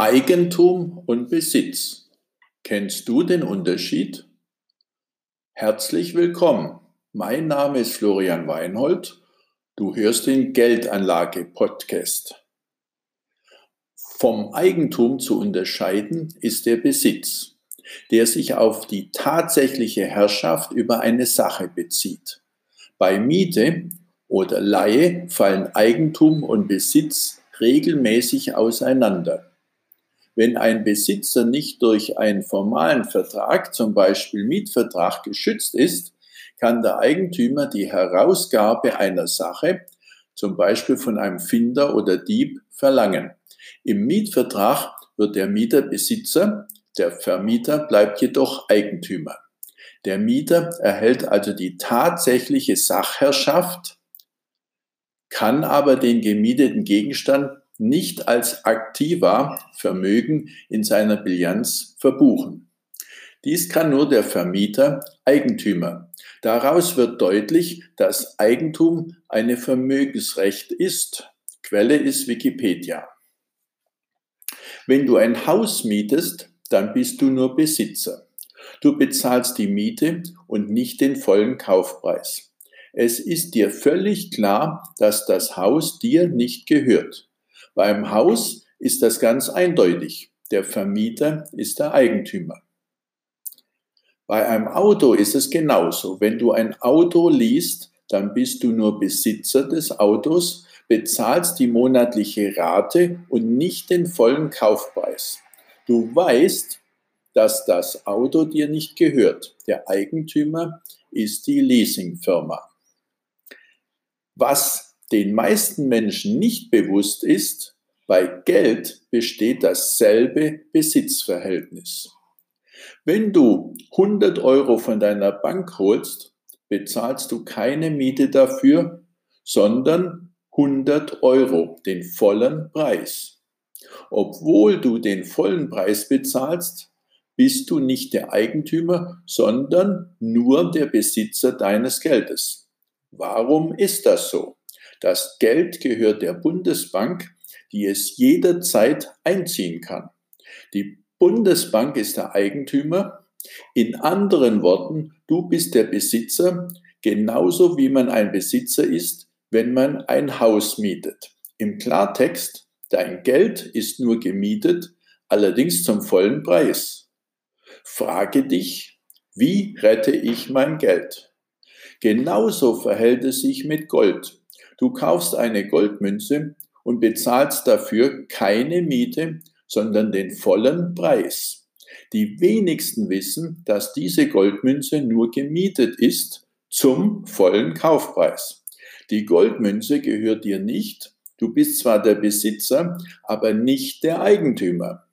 Eigentum und Besitz. Kennst du den Unterschied? Herzlich willkommen. Mein Name ist Florian Weinhold. Du hörst den Geldanlage-Podcast. Vom Eigentum zu unterscheiden ist der Besitz, der sich auf die tatsächliche Herrschaft über eine Sache bezieht. Bei Miete oder Leihe fallen Eigentum und Besitz regelmäßig auseinander. Wenn ein Besitzer nicht durch einen formalen Vertrag, zum Beispiel Mietvertrag, geschützt ist, kann der Eigentümer die Herausgabe einer Sache, zum Beispiel von einem Finder oder Dieb, verlangen. Im Mietvertrag wird der Mieter Besitzer, der Vermieter bleibt jedoch Eigentümer. Der Mieter erhält also die tatsächliche Sachherrschaft, kann aber den gemieteten Gegenstand nicht als aktiver Vermögen in seiner Bilanz verbuchen. Dies kann nur der Vermieter Eigentümer. Daraus wird deutlich, dass Eigentum eine Vermögensrecht ist. Quelle ist Wikipedia. Wenn du ein Haus mietest, dann bist du nur Besitzer. Du bezahlst die Miete und nicht den vollen Kaufpreis. Es ist dir völlig klar, dass das Haus dir nicht gehört. Beim Haus ist das ganz eindeutig. Der Vermieter ist der Eigentümer. Bei einem Auto ist es genauso. Wenn du ein Auto liest, dann bist du nur Besitzer des Autos, bezahlst die monatliche Rate und nicht den vollen Kaufpreis. Du weißt, dass das Auto dir nicht gehört. Der Eigentümer ist die Leasingfirma. Was den meisten Menschen nicht bewusst ist, bei Geld besteht dasselbe Besitzverhältnis. Wenn du 100 Euro von deiner Bank holst, bezahlst du keine Miete dafür, sondern 100 Euro, den vollen Preis. Obwohl du den vollen Preis bezahlst, bist du nicht der Eigentümer, sondern nur der Besitzer deines Geldes. Warum ist das so? Das Geld gehört der Bundesbank, die es jederzeit einziehen kann. Die Bundesbank ist der Eigentümer. In anderen Worten, du bist der Besitzer, genauso wie man ein Besitzer ist, wenn man ein Haus mietet. Im Klartext, dein Geld ist nur gemietet, allerdings zum vollen Preis. Frage dich, wie rette ich mein Geld? Genauso verhält es sich mit Gold. Du kaufst eine Goldmünze und bezahlst dafür keine Miete, sondern den vollen Preis. Die wenigsten wissen, dass diese Goldmünze nur gemietet ist zum vollen Kaufpreis. Die Goldmünze gehört dir nicht, du bist zwar der Besitzer, aber nicht der Eigentümer.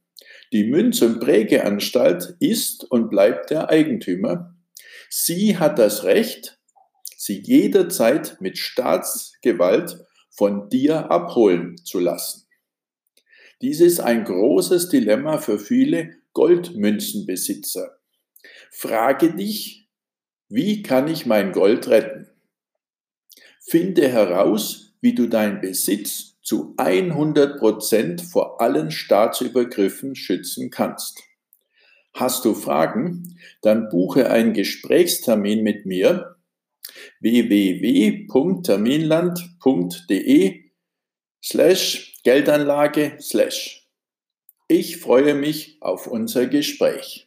Die Münz- und Prägeanstalt ist und bleibt der Eigentümer. Sie hat das Recht, sie jederzeit mit Staatsgewalt von dir abholen zu lassen. Dies ist ein großes Dilemma für viele Goldmünzenbesitzer. Frage dich, wie kann ich mein Gold retten? Finde heraus, wie du deinen Besitz zu 100 Prozent vor allen Staatsübergriffen schützen kannst. Hast du Fragen? Dann buche einen Gesprächstermin mit mir www.terminland.de slash Geldanlage slash. Ich freue mich auf unser Gespräch.